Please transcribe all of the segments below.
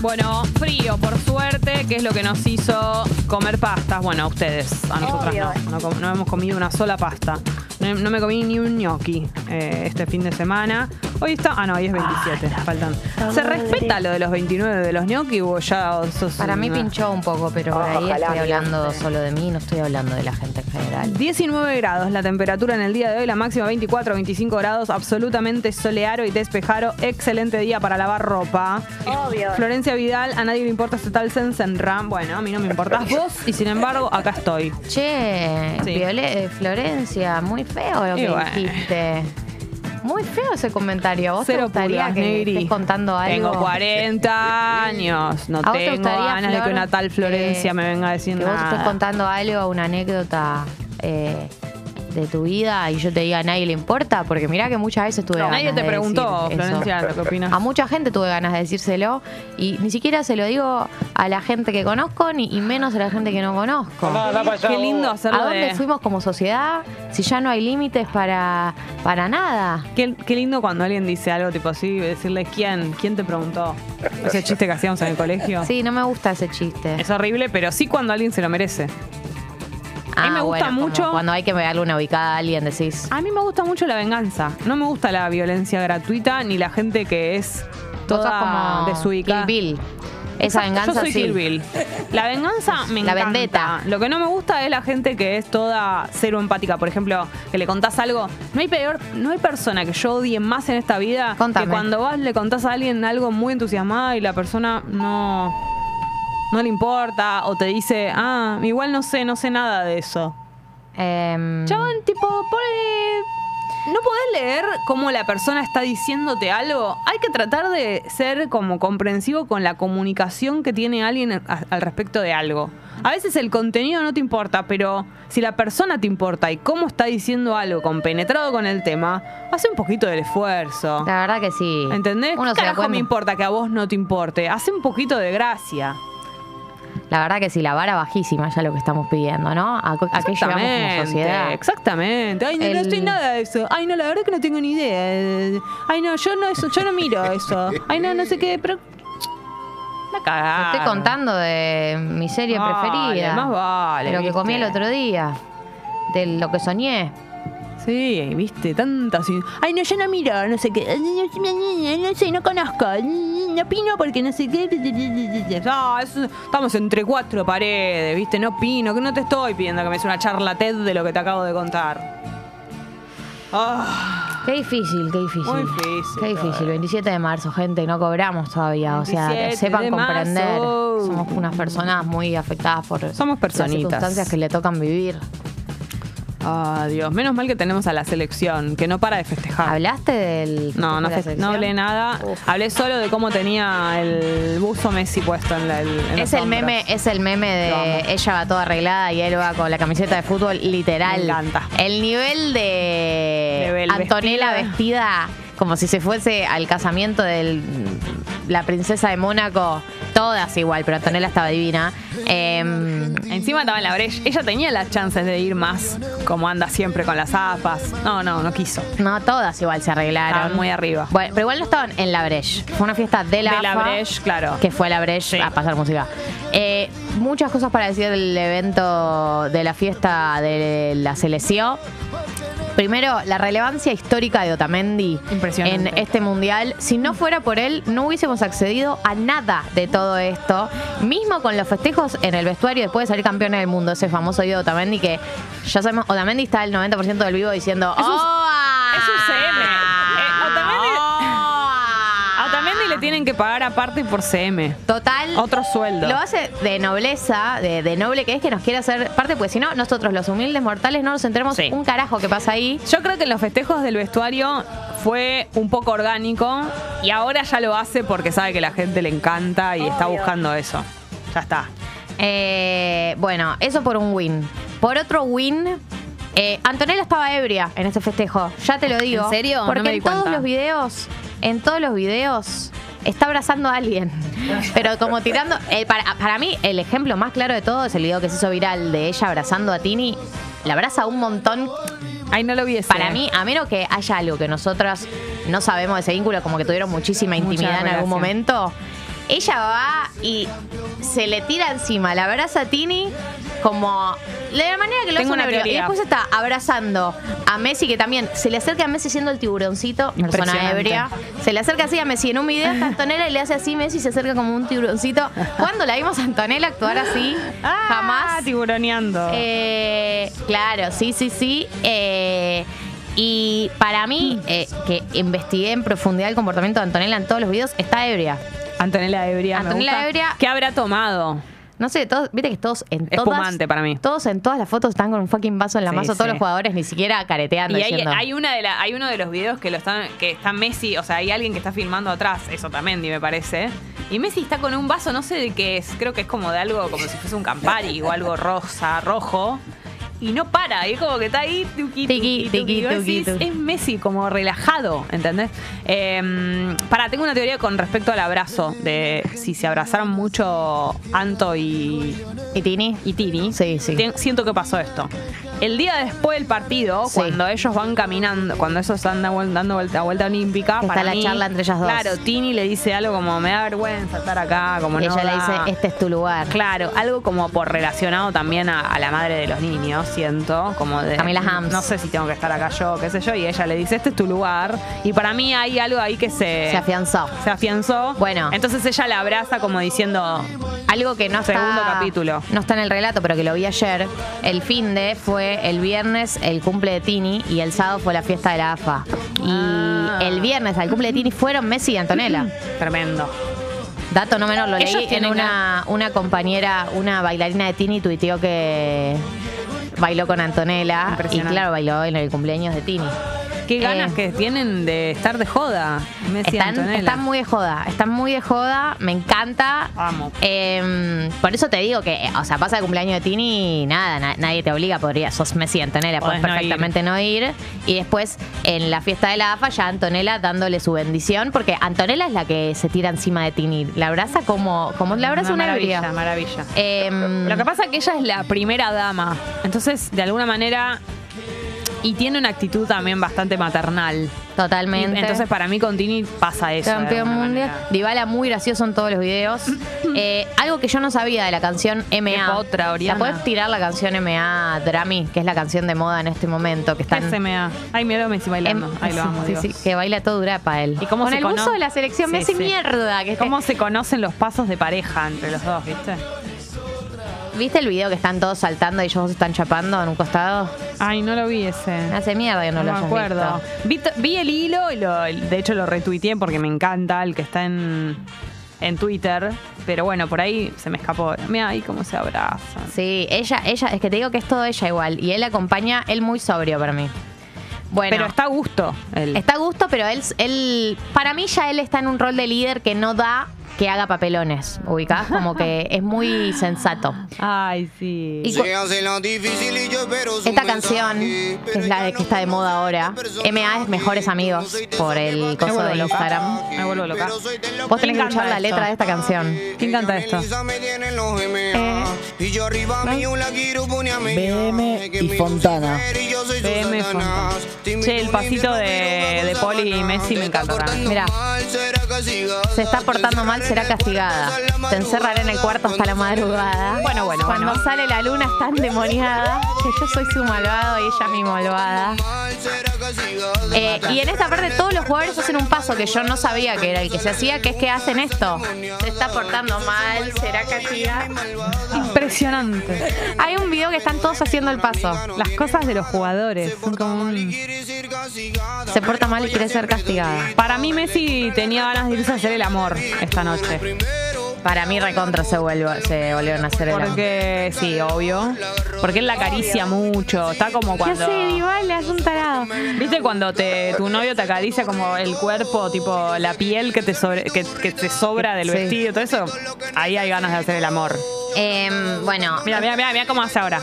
Bueno, frío, por suerte, que es lo que nos hizo comer pastas. Bueno, a ustedes, a nosotras no. No, hemos comido una sola pasta. No, no me comí ni un gnocchi eh, este fin de semana. Hoy está. Ah, no, hoy es 27. faltan. ¿Se respeta lo de los 29 de los gnocchi o ya sos Para mí una- pinchó un poco, pero por ahí Ojalá, estoy hablando solo de mí, no estoy hablando de la gente en general. 19 grados la temperatura en el día de hoy, la máxima 24, 25 grados, absolutamente soleado y despejado. Excelente día para lavar ropa. Obvio. Florencia Vidal, a nadie le importa este tal Sensenra. Bueno, a mí no me importás vos y sin embargo acá estoy. Che, Sí. Viole- eh, Florencia, muy feo lo Y que bueno. dijiste. Muy feo ese comentario. ¿A vos Cero te gustaría pulgas, que negri. estés contando algo? Tengo 40 años. No ¿A vos te tengo gustaría, ganas de que una tal Florencia que- me venga a decir que vos estés nada. contando algo, una anécdota eh, de tu vida y yo te diga a nadie le importa, porque mirá que muchas veces tuve ganas Nadie te de preguntó, decir eso. Florencia, lo que opinas. A mucha gente tuve ganas de decírselo y ni siquiera se lo digo a la gente que conozco ni y menos a la gente que no conozco. Qué lindo hacerlo ¿A dónde de... fuimos como sociedad si ya no hay límites para, para nada? Qué, qué lindo cuando alguien dice algo tipo así, decirle quién, quién te preguntó. Ese chiste que hacíamos en el colegio. Sí, no me gusta ese chiste. Es horrible, pero sí cuando alguien se lo merece. A mí me gusta Ah, mucho- Cuando hay que darle una ubicada a alguien, decís. A mí me gusta mucho la venganza. No me gusta la violencia gratuita ni la gente que es toda como desubicada. Kill Bill. Esa venganza Yo soy sí. Kill Bill. La venganza me La encanta. vendetta. Lo que no me gusta es la gente que es toda cero empática. Por ejemplo, que le contás algo. No hay peor, no hay persona que yo odie más en esta vida Contame. que cuando vas le contás a alguien algo muy entusiasmada y la persona no no le importa o te dice, ah, igual no sé, no sé nada de eso. Chabón, tipo, pone- ¿No podés leer cómo la persona está diciéndote algo? Hay que tratar de ser como comprensivo con la comunicación que tiene alguien a- al respecto de algo. A veces el contenido no te importa, pero si la persona te importa y cómo está diciendo algo compenetrado con el tema, hace un poquito del esfuerzo. la verdad que sí. ¿Entendés? Uno ¿Qué carajo me importa que a vos no te importe? Hace un poquito de gracia. La verdad que sí, la vara bajísima ya lo que estamos pidiendo, ¿no? ¿A, a qué llegamos como sociedad? Exactamente. Ay, no, no El- estoy nada de eso. Ay, no, la verdad que no tengo ni idea. Ay, no, yo no eso, yo no miro eso. Ay, no, no sé qué, pero. La Te estoy contando de mi serie Vale, preferida. más vale, De lo que ¿viste? comí el otro día. De lo que soñé. Sí, viste, tantas. Ay, no, yo no miro, no sé qué. No sé, no conozco. No opino porque no sé qué. No, eso- estamos entre cuatro paredes, viste, no opino, que no te estoy pidiendo que me des una charla TED de lo que te acabo de contar. Ah. Qué difícil, qué difícil. Muy difícil, Qué difícil. todo. 27 de marzo, gente, no cobramos todavía. O sea, 27 sepan de comprender. marzo. Somos unas personas muy afectadas por Somos las personitas. circunstancias que le tocan vivir. Ah, Dios, menos mal que tenemos a la selección, que no para de festejar. ¿Hablaste del No, no, de la no hablé nada. Uf. Hablé solo de cómo tenía el buzo Messi puesto en, la, el- en Es los el meme, es el meme de ella va toda arreglada y él va con la camiseta de fútbol literal. Me encanta. El nivel de, Antonella vestida. vestida como si se fuese al casamiento de la princesa de Mónaco, todas igual, pero Antonella estaba divina. Em, Encima estaba en la brecha. Ella tenía las chances de ir más, como anda siempre con las zapas. No, no, no quiso. no, todas igual se arreglaron. Estaban muy arriba. Bueno, pero igual no estaban en la Breche. Fue una fiesta de la De la AFA, Breche, claro. Que fue la Breche Sí. a pasar música. Eh, muchas cosas para decir del evento de la fiesta de la selección. Primero, la relevancia histórica de Otamendi en este mundial. Si no fuera por él, no hubiésemos accedido a nada de todo esto. Mismo con los festejos en el vestuario después de salir campeones del mundo, ese famoso video de Otamendi que ya sabemos, Otamendi está el 90% del vivo diciendo "¡Oh!". es un CM. Eh, Otamendi- A Otamendi le tienen que pagar aparte por CM. Total. Otro sueldo. Lo hace de nobleza, de, de noble que es que nos quiere hacer parte, porque si no, nosotros los humildes mortales no nos enteremos Sí. un carajo que pasa ahí. Yo creo que en los festejos del vestuario fue un poco orgánico y ahora ya lo hace porque sabe que la gente le encanta y está buscando eso. Ya está. Eh, bueno, eso por un win. Por otro win, eh, Antonella estaba ebria en ese festejo. Ya te lo digo. ¿En serio? No Porque me di en todos cuenta. los videos, en todos los videos, está abrazando a alguien. Pero como tirando. eh, para, para mí, el ejemplo más claro de todo es el video que se hizo viral de ella abrazando a Tini. La abraza un montón. Ay, no lo vi ese. Para mí, a menos que haya algo que nosotras no sabemos de ese vínculo, como que tuvieron muchísima Mucha intimidad en algún momento, ella va y se le tira encima, la abraza a Tini como la manera que lo Tengo hace un una ebrio. Y después está abrazando a Messi, que también se le acerca a Messi siendo el tiburoncito, persona ebria. Se le acerca así a Messi en un video, está Antonella y le hace así, Messi se acerca como un tiburoncito. ¿Cuándo la vimos a Antonella actuar así? Ah, Jamás. tiburoneando. Eh, claro, sí, sí, sí. Eh, y para mí, eh, que investigué en profundidad el comportamiento de Antonella en todos los videos, está ebria. Antonella Ebria. me Antonella gusta. Ebria. ¿Qué habrá tomado? No sé, todos, viste que todos en todas. Espumante para mí. Todos en todas las fotos están con un fucking vaso en la Sí, mano, todos los jugadores ni siquiera careteando. Y hay, hay una de la, hay uno de los videos que lo están, que está Messi, o sea, hay alguien que está filmando atrás, eso también me parece. Y Messi está con un vaso, no sé de qué es, creo que es como de algo, como si fuese un Campari o algo rosa, rojo. Y no para, y es como que está ahí, tuqui, tuqui. Es Messi como relajado, ¿entendés? Eh, para, tengo una teoría con respecto al abrazo, de si se abrazaron mucho Anto y, ¿Y Tini? y Tini. Sí, sí. Tien- siento que pasó esto. El día después del partido, Sí. cuando ellos van caminando, cuando ellos están dando vuel- dando vuelta, vuelta olímpica, Está para la mí, charla entre ellas dos. Claro, Tini le dice algo como me da vergüenza estar acá, como y no ella le da". dice, este es tu lugar. Claro, algo como por relacionado también a, a la madre de los niños, siento, como de Camila Hams. no sé si tengo que estar acá yo, qué sé yo, y ella le dice, este es tu lugar, y para mí hay algo ahí que se Se afianzó. se afianzó. Bueno. entonces ella la abraza como diciendo, Algo que no está, Segundo capítulo. no está en el relato, pero que lo vi ayer. El fin de fue el viernes el cumple de Tini y el sábado fue la fiesta de la AFA. Y Ah. el viernes al cumple de Tini fueron Messi y Antonella. tremendo. Dato no menor, lo Ellos leí en una, una compañera, una bailarina de Tini tuiteó que bailó con Antonella y claro, bailó en el cumpleaños de Tini. Qué ganas Eh, que tienen de estar de joda, Messi Están, están muy de joda, están muy de joda, me encanta. Amo. Eh, por eso te digo que, o sea, pasa el cumpleaños de Tini y nada, na- nadie te obliga, podría, sos Messi y Antonella, Podés puedes no perfectamente no ir. Y después, en la fiesta de la AFA, ya Antonella dándole su bendición, porque Antonella es la que se tira encima de Tini. La abraza como, como la abraza una, maravilla, maravilla. Em, Lo que pasa es que ella es la primera dama, entonces de alguna manera y tiene una actitud también bastante maternal. Totalmente. Y Entonces para mí con Tini pasa eso. Campeón mundial. Dybala muy gracioso en todos los videos. Eh, algo que yo no sabía de la canción MA. Qué potra, Oriana. ¿La puedes tirar la canción MA Drami, que es la canción de moda en este momento? Que está ¿Qué en, SMA? Ay, mira Messi bailando. em- Ay, lo sí, amo, sí, Dios. sí, que baila todo durapa él. ¿Y cómo Con se el cono- buzo de la selección Sí, Messi sí. mierda. Que ¿Cómo se conocen los pasos de pareja entre los dos, viste? ¿Viste el video que están todos saltando y ellos están chapando en un costado? Ay, no lo vi ese. Me hace mierda que no, No, lo me acuerdo. visto. Vi, t- vi el hilo y lo, de hecho lo retuiteé porque me encanta el que está en, en Twitter. Pero bueno, por ahí se me escapó. Mira ahí cómo se abrazan. Sí, ella, ella, es que te digo que es todo ella igual. Y él acompaña, él muy sobrio para mí. Bueno. Pero está a gusto. él. Está a gusto, pero él, él, para mí ya él está en un rol de líder que no da que haga papelones, ubicás, como que es muy sensato. Ay, sí. Y Esta canción, que es la de que está de moda ahora, MA es Mejores Amigos por el coso de. Instagram. Me vuelvo loca. Vos tenés que ¿Quién escuchar la letra de esta canción. ¿Quién canta esto? BM y Fontana. BM Fontana. Che, el pasito de, de Poli y Messi me encanta también. Se está portando mal, será castigada. Te encerraré en el cuarto hasta la madrugada. Bueno, bueno, Cuando bueno. sale la luna está endemoniada, que yo soy su malvado y ella mi malvada. Eh, y en esta parte todos los jugadores hacen un paso que yo no sabía que era el que se hacía, que es que hacen esto. Se está portando mal, será castigada. Impresionante. Hay un video que están todos haciendo el paso. Las cosas de los jugadores. son como un- Se porta mal y quiere ser castigada. Para mí Messi tenía ganas de irse a hacer el amor esta noche. Para mí recontra se, vuelve, se volvieron a hacer el amor. Porque, sí, obvio. Porque él la acaricia mucho. Está como cuando. Dybala? Es un tarado. ¿Viste cuando te, tu novio te acaricia como el cuerpo, tipo la piel que te, sobre, que, que te sobra del Sí. vestido, todo eso? Ahí hay ganas de hacer el amor. Em, bueno, Mira, mira, mira, mira cómo hace ahora.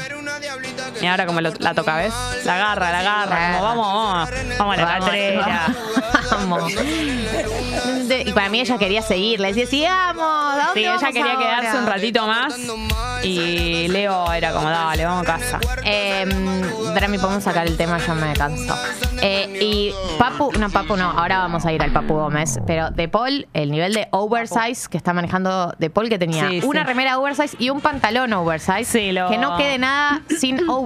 Mira ahora cómo lo- la toca, ¿ves? La agarra, la agarra, como vamos, vamos, vamos a la Vamos, patrera. vamos. y para mí ella quería seguir, le decía, sigamos. ¿a dónde Sí, ella vamos quería ahora?". quedarse un ratito más y Leo era como, dale, vamos a casa. Eh, Drami, podemos sacar el tema, yo me canso. Eh, y Papu, no, Papu no, ahora vamos a ir al Papu Gómez. Pero De Paul, el nivel de oversize que está manejando De Paul, que tenía Sí, una sí. remera oversize y un pantalón oversize. Sí, lo- Que no quede nada sin oversize,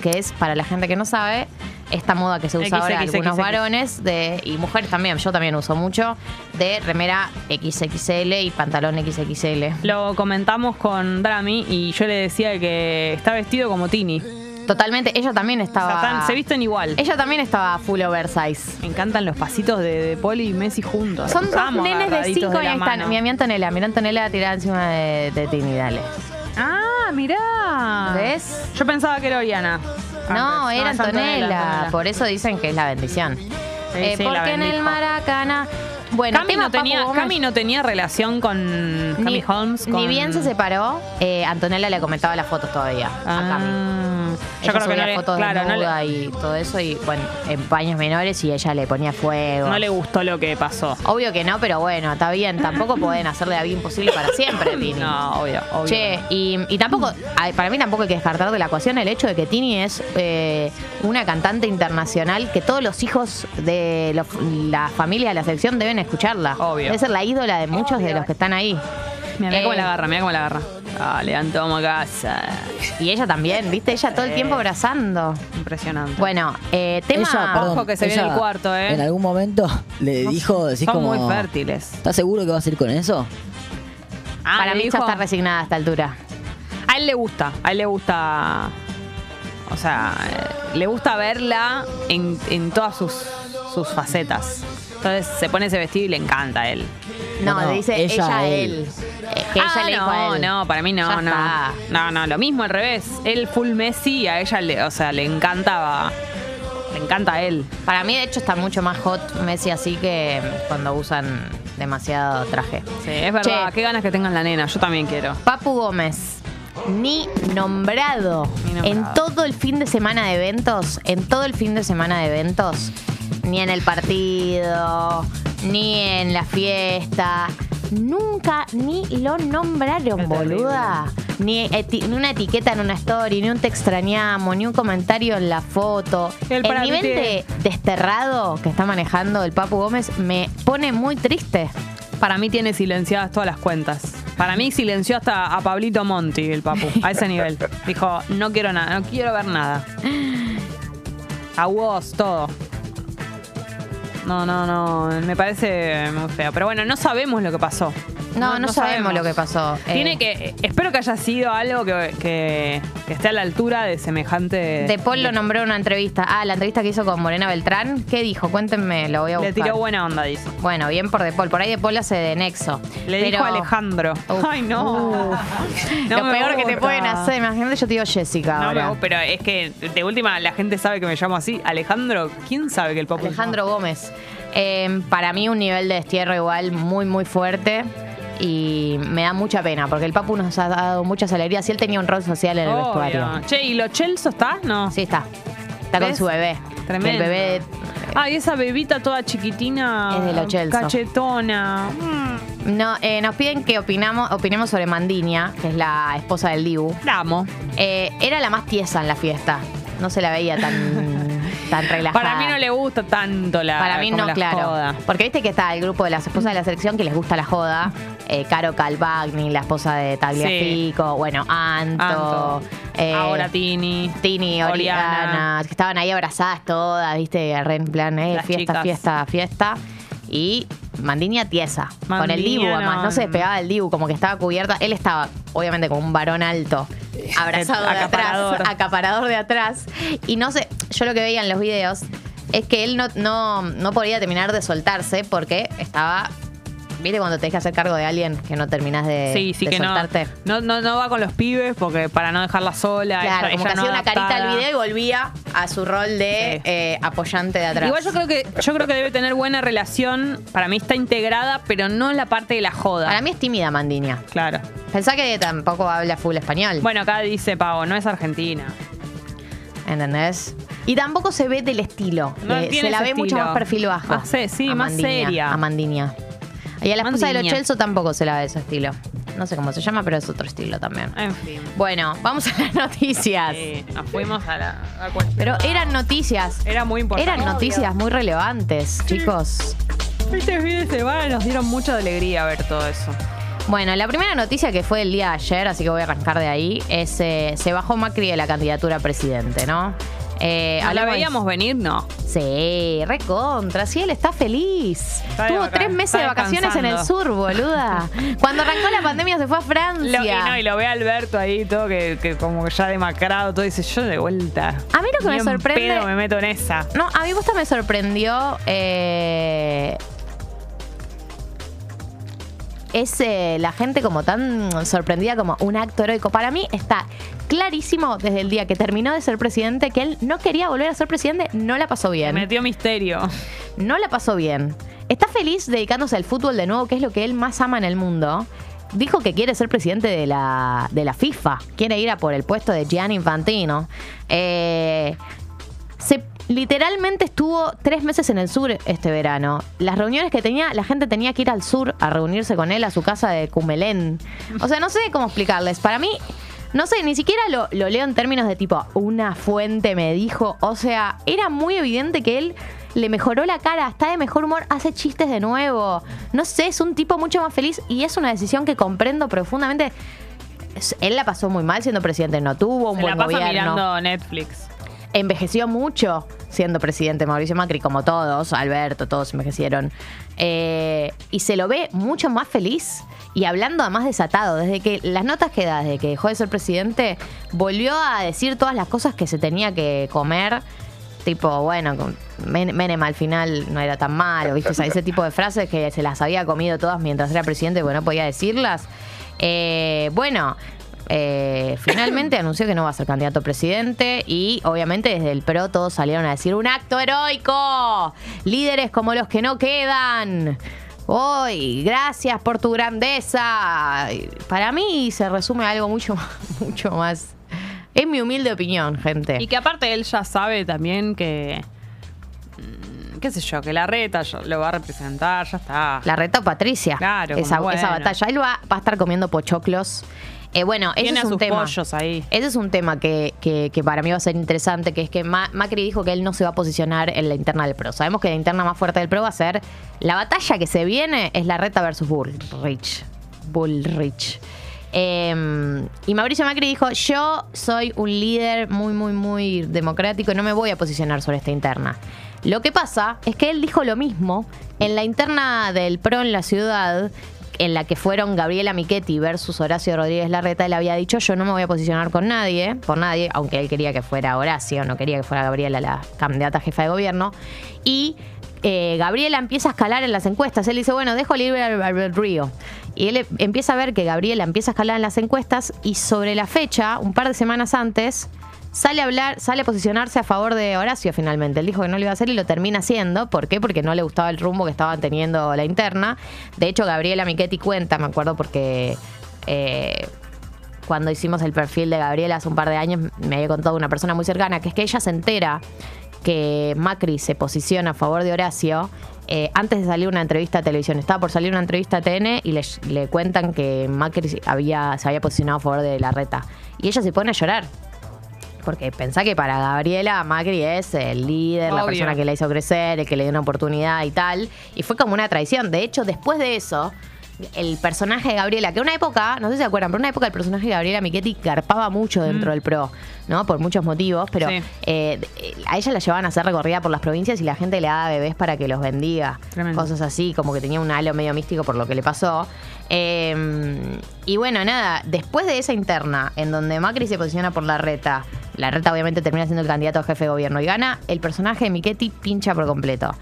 que es, para la gente que no sabe, esta moda que se usa ahora XXXX. algunos varones de, y mujeres también, yo también uso mucho, de remera XXL y pantalón XXL. Lo comentamos con Drami y yo le decía que está vestido como Tini. Totalmente, ella también O sea, estaba... se visten igual. Ella también estaba full oversize. Me encantan los pasitos de, de Paul y Messi juntos. Son dos nenes de agarraditos 5 la años. Están, mi amiga Antonella, mira Antonella tirada encima de, de Tini, dale. Ah, mirá. ¿Ves? Yo pensaba que era Oriana. No, Antes. era Antonella. Antonella. Por eso dicen que es la bendición. Eh, sí, la porque en el. Maracaná. Bueno, Cami, tema no tenía. Cami no tenía relación con Cami ni, Holmes. ni bien se separó, eh, Antonella le comentaba las fotos todavía a Cami. Yo creo que no le, fotos claro, no, le, y todo eso, y bueno, en paños menores y ella le ponía fuego. no le gustó lo que pasó. Obvio que no, pero bueno, está bien. Tampoco pueden hacerle la vida imposible para siempre, Tini. No, obvio, obvio. Che, y, y tampoco, para mí tampoco hay que descartar de la ecuación el hecho de que Tini es eh, una cantante internacional que todos los hijos de los- la familia de la selección deben escucharla. Obvio. Debe ser la ídola de muchos de los que están ahí. Mira, mira Eh, cómo la agarra, mira cómo la agarra. Dale, Anto, vamos a casa. Y ella también, ¿viste? Ella todo el tiempo abrazando. Impresionante. Bueno, eh, tema... Ella, perdón, Ojo que se viene ella el cuarto, ¿eh? En algún momento le dijo, decís Son como... muy fértiles. ¿Estás seguro que vas a ir con eso? Ah, para mí ya dijo- está resignada a esta altura. A él le gusta, a él le gusta. O sea, eh, le gusta verla en, en todas sus, sus facetas. Entonces se pone ese vestido y le encanta a él. No, No, no, dice ella, ella a él. él. Que ella Ah, le dijo no, a él. no, para mí no, Ya no. está. No, no, lo mismo al revés. Él full Messi y a ella le, o sea, le encanta, le encanta a él. Para mí, de hecho, está mucho más hot Messi así que cuando usan demasiado traje. Sí, es verdad. Che. Qué ganas que tengan la nena. Yo también quiero. Papu Gómez, ni nombrado, Ni nombrado. en todo el fin de semana de eventos, en todo el fin de semana de eventos, ni en el partido, ni en la fiesta, nunca ni lo nombraron, boluda. Ni, eti- ni una etiqueta en una story, ni un te extrañamos, ni un comentario en la foto. El El, nivel de desterrado que está manejando el Papu Gómez me pone muy triste. Para mí tiene silenciadas todas las cuentas. Para mí silenció hasta a Pablito Monti, el papu, a ese nivel. Dijo, no quiero nada, no quiero ver nada. A vos, todo. No, no, no, me parece muy feo. Pero bueno, no sabemos lo que pasó. No, no, sabemos, lo que pasó. Eh, Tiene que, espero que haya sido algo que, que- que esté a la altura de semejante. De Paul lo nombró en una entrevista. Ah, la entrevista que hizo con Morena Beltrán. ¿Qué dijo? Cuéntenme, lo voy a Le buscar. tiró buena onda, dice. Bueno, bien por De Paul. Por ahí De Paul hace de nexo. Le Pero- dijo Alejandro. Uf. Ay, no. Uf. No lo me peor que te gusta. pueden hacer. Imagínate, yo te digo Jessica No, ahora. me- pero es que de última la gente sabe que me llamo así. Alejandro, ¿quién sabe que el papu Alejandro Gómez. Eh, para mí un nivel de destierro igual muy, muy fuerte. Y me da mucha pena, porque el Papu nos ha dado muchas alegrías. Y él tenía un rol social en el Obvio. vestuario. Che, ¿y lo Chelso está? No. Sí, está. Está con su bebé. Tremendo. El bebé Ay, esa bebita toda chiquitina. Es de lo. Cachetona. Mm, No, eh, nos piden que opinamos, opinemos sobre Mandinia, que es la esposa del Dibu. la amo. Eh, era la más tiesa en la fiesta. No se la veía tan, tan relajada. Para mí no le gusta tanto la Para mí no, la claro. joda. Porque viste que está el grupo de las esposas de la selección que les gusta la joda. Eh, Caro Calvagni, la esposa de Tagliafico. Bueno, Anto. Anto. eh, Ahora Tini. Tini, Oriana. Oriana, que estaban ahí abrazadas todas, viste, re en plan, eh, fiesta, chicas. fiesta, fiesta. Y Mandinia tiesa, con el Dibu además, no- no se despegaba del Dibu, como que estaba cubierta. Él estaba, obviamente, como un varón alto, abrazado de atrás, acaparador de atrás. Y no sé, yo lo que veía en los videos es que él no, no, no podía terminar de soltarse porque estaba. ¿Viste cuando te dejas hacer cargo de alguien que no terminás de, Sí, sí de que no, soltarte? no. No no va con los pibes porque para no dejarla sola. Claro, ella- como ella que no hacía una carita al video y volvía a su rol de Sí. eh, apoyante de atrás. Igual yo creo que yo creo que debe tener buena relación. Para mí está integrada, pero no en la parte de la joda. Para mí es tímida Mandinia. Claro. Pensá que tampoco habla full español. Bueno, acá dice Pavo, no es Argentina. ¿Entendés? Y tampoco se ve del estilo. No Eh, se la ve mucho más perfil bajo. Más se- sí, más seria. Amandiña. Y a la esposa de los. Chelsea tampoco se la ve ese estilo. No sé cómo se llama, pero es otro estilo también. En fin. Bueno, vamos a las noticias. Sí, nos fuimos a la a cuestión. Pero eran noticias. Era muy importante. Eran noticias muy relevantes, chicos. Este fin de semana nos dieron mucha alegría ver todo eso. Bueno, la primera noticia que fue el día de ayer, así que voy a arrancar de ahí, es eh, se bajó Macri de la candidatura a presidente, ¿no? Eh, ¿No la veíamos venir? No. Sí, recontra. Sí, él está feliz. Está Tuvo tres meses de vacaciones en el sur, boluda. Cuando arrancó la pandemia se fue a Francia. Lo, y, no, y lo ve a Alberto ahí, todo que, que como que ya demacrado, todo dice, yo de vuelta. A mí lo que Ni me en sorprende- pedo me meto en esa. No, a mí posta me sorprendió eh, es eh, la gente como tan sorprendida como un acto heroico. Para mí está clarísimo desde el día que terminó de ser presidente que él no quería volver a ser presidente, no la pasó bien. metió misterio. No la pasó bien. Está feliz dedicándose al fútbol de nuevo, que es lo que él más ama en el mundo. Dijo que quiere ser presidente de la, de la FIFA. Quiere ir a por el puesto de Gianni Infantino. Eh, se literalmente estuvo tres meses en el sur este verano. Las reuniones que tenía, la gente tenía que ir al sur a reunirse con él a su casa de Cumelén. O sea, no sé cómo explicarles. Para mí, no sé, ni siquiera lo, lo leo en términos de tipo, una fuente me dijo. O sea, era muy evidente que él le mejoró la cara, está de mejor humor, hace chistes de nuevo. No sé, es un tipo mucho más feliz y es una decisión que comprendo profundamente. Él la pasó muy mal siendo presidente, no tuvo un Se buen la pasa gobierno mirando Netflix. Envejeció mucho siendo presidente Mauricio Macri, como todos, Alberto, todos envejecieron. Eh, y se lo ve mucho más feliz y hablando además desatado. Desde que las notas que da, desde que dejó de ser presidente, volvió a decir todas las cosas que se tenía que comer. Tipo, bueno, Menem al final no era tan malo, ¿viste? O sea, ese tipo de frases que se las había comido todas mientras era presidente, porque no podía decirlas. Eh, bueno, eh, finalmente anunció que no va a ser candidato a presidente y obviamente desde el PRO todos salieron a decir un acto heroico, líderes como los que no quedan. Hoy, gracias por tu grandeza. Para mí se resume a algo mucho, mucho más. Es mi humilde opinión, gente. Y que aparte él ya sabe también que. mm, qué sé yo, que la reta lo va a representar, ya está. La retó Patricia. Claro, esa, esa batalla. Él va, va a estar comiendo pochoclos. Eh, bueno, ese Tiene es a un sus tema. pollos ahí. Ese es un tema que, que- que para mí va a ser interesante, que es que Ma- Macri dijo que él no se va a posicionar en la interna del PRO. Sabemos que la interna más fuerte del PRO va a ser la batalla que se viene es la reta versus Bullrich. Bullrich. Eh, y Mauricio Macri dijo, yo soy un líder muy, muy, muy democrático y no me voy a posicionar sobre esta interna. Lo que pasa es que él dijo lo mismo en la interna del PRO en la ciudad, en la que fueron Gabriela Michetti versus Horacio Rodríguez Larreta. Él había dicho, yo no me voy a posicionar con nadie, por nadie, aunque él quería que fuera Horacio, no quería que fuera Gabriela la candidata jefa de gobierno. Y eh, Gabriela empieza a escalar en las encuestas. Él dice, bueno, dejo libre al, al río. Y él empieza a ver que Gabriela empieza a escalar en las encuestas y sobre la fecha, un par de semanas antes, sale a hablar, sale a posicionarse a favor de Horacio finalmente. Él dijo que no lo iba a hacer y lo termina haciendo. ¿Por qué? Porque no le gustaba el rumbo que estaban teniendo la interna. De hecho, Gabriela Michetti cuenta, me acuerdo porque eh, cuando hicimos el perfil de Gabriela hace un par de años, me había contado una persona muy cercana, que es que ella se entera que Macri se posiciona a favor de Horacio. eh, antes de salir una entrevista a televisión, estaba por salir una entrevista a TN y le, le cuentan que Macri había, se había posicionado a favor de la reta. Y ella se pone a llorar. Porque pensá que para Gabriela Macri es el líder, la persona que la hizo crecer, el que le dio una oportunidad y tal. Y fue como una traición. De hecho, después de eso, el personaje de Gabriela, que una época, no sé si se acuerdan, pero una época el personaje de Gabriela Michetti garpaba mucho dentro del PRO, ¿no? Por muchos motivos, pero Sí. eh, a ella la llevaban a hacer recorrida por las provincias y la gente le daba bebés para que los bendiga. Tremendo. Cosas así, como que tenía un halo medio místico por lo que le pasó. Eh, y bueno, nada, después de esa interna, en donde Macri se posiciona por la reta, la reta obviamente termina siendo el candidato a jefe de gobierno y gana, el personaje de Michetti pincha por completo.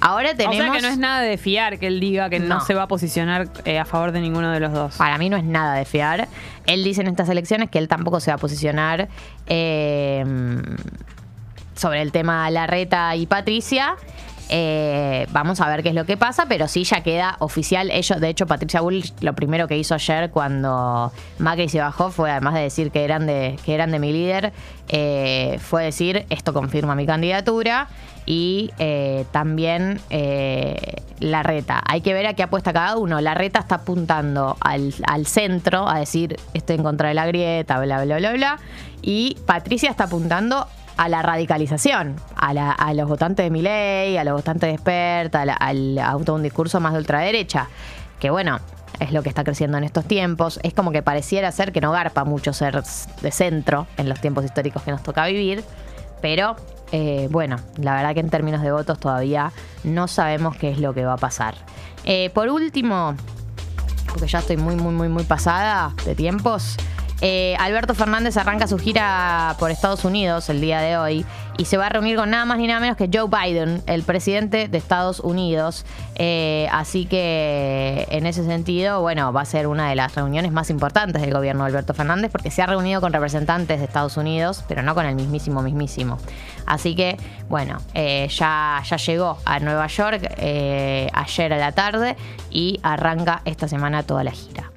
Ahora tenemos. O sea que no es nada de fiar que él diga que no, No. se va a posicionar eh, a favor de ninguno de los dos. Para mí no es nada de fiar. Él dice en estas elecciones que él tampoco se va a posicionar eh, sobre el tema Larreta y Patricia. Eh, vamos a ver qué es lo que pasa, pero sí ya queda oficial. Ellos, de hecho, Patricia Bull lo primero que hizo ayer cuando Macri se bajó fue, además de decir que eran de, que eran de mi líder, eh, fue decir esto confirma mi candidatura y eh, también la reta. Hay que ver a qué apuesta cada uno. La reta está apuntando al, al centro, a decir estoy en contra de la grieta, bla, bla, bla, bla. Y Patricia está apuntando a la radicalización, a, la- a los votantes de Milei, a los votantes de Experta, al, al auto un discurso más de ultraderecha. Que bueno, es lo que está creciendo en estos tiempos. Es como que pareciera ser que no garpa mucho ser de centro en los tiempos históricos que nos toca vivir. Pero eh, bueno, la verdad que en términos de votos todavía no sabemos qué es lo que va a pasar. Eh, por último, porque ya estoy muy, muy, muy, muy pasada de tiempos. Eh, Alberto Fernández arranca su gira por Estados Unidos el día de hoy y se va a reunir con nada más ni nada menos que Joe Biden, el presidente de Estados Unidos. Eh, así que en ese sentido, bueno, va a ser una de las reuniones más importantes del gobierno de Alberto Fernández porque se ha reunido con representantes de Estados Unidos, pero no con el mismísimo, mismísimo. Así que, bueno, eh, ya, ya llegó a Nueva York ayer a la tarde y arranca esta semana toda la gira.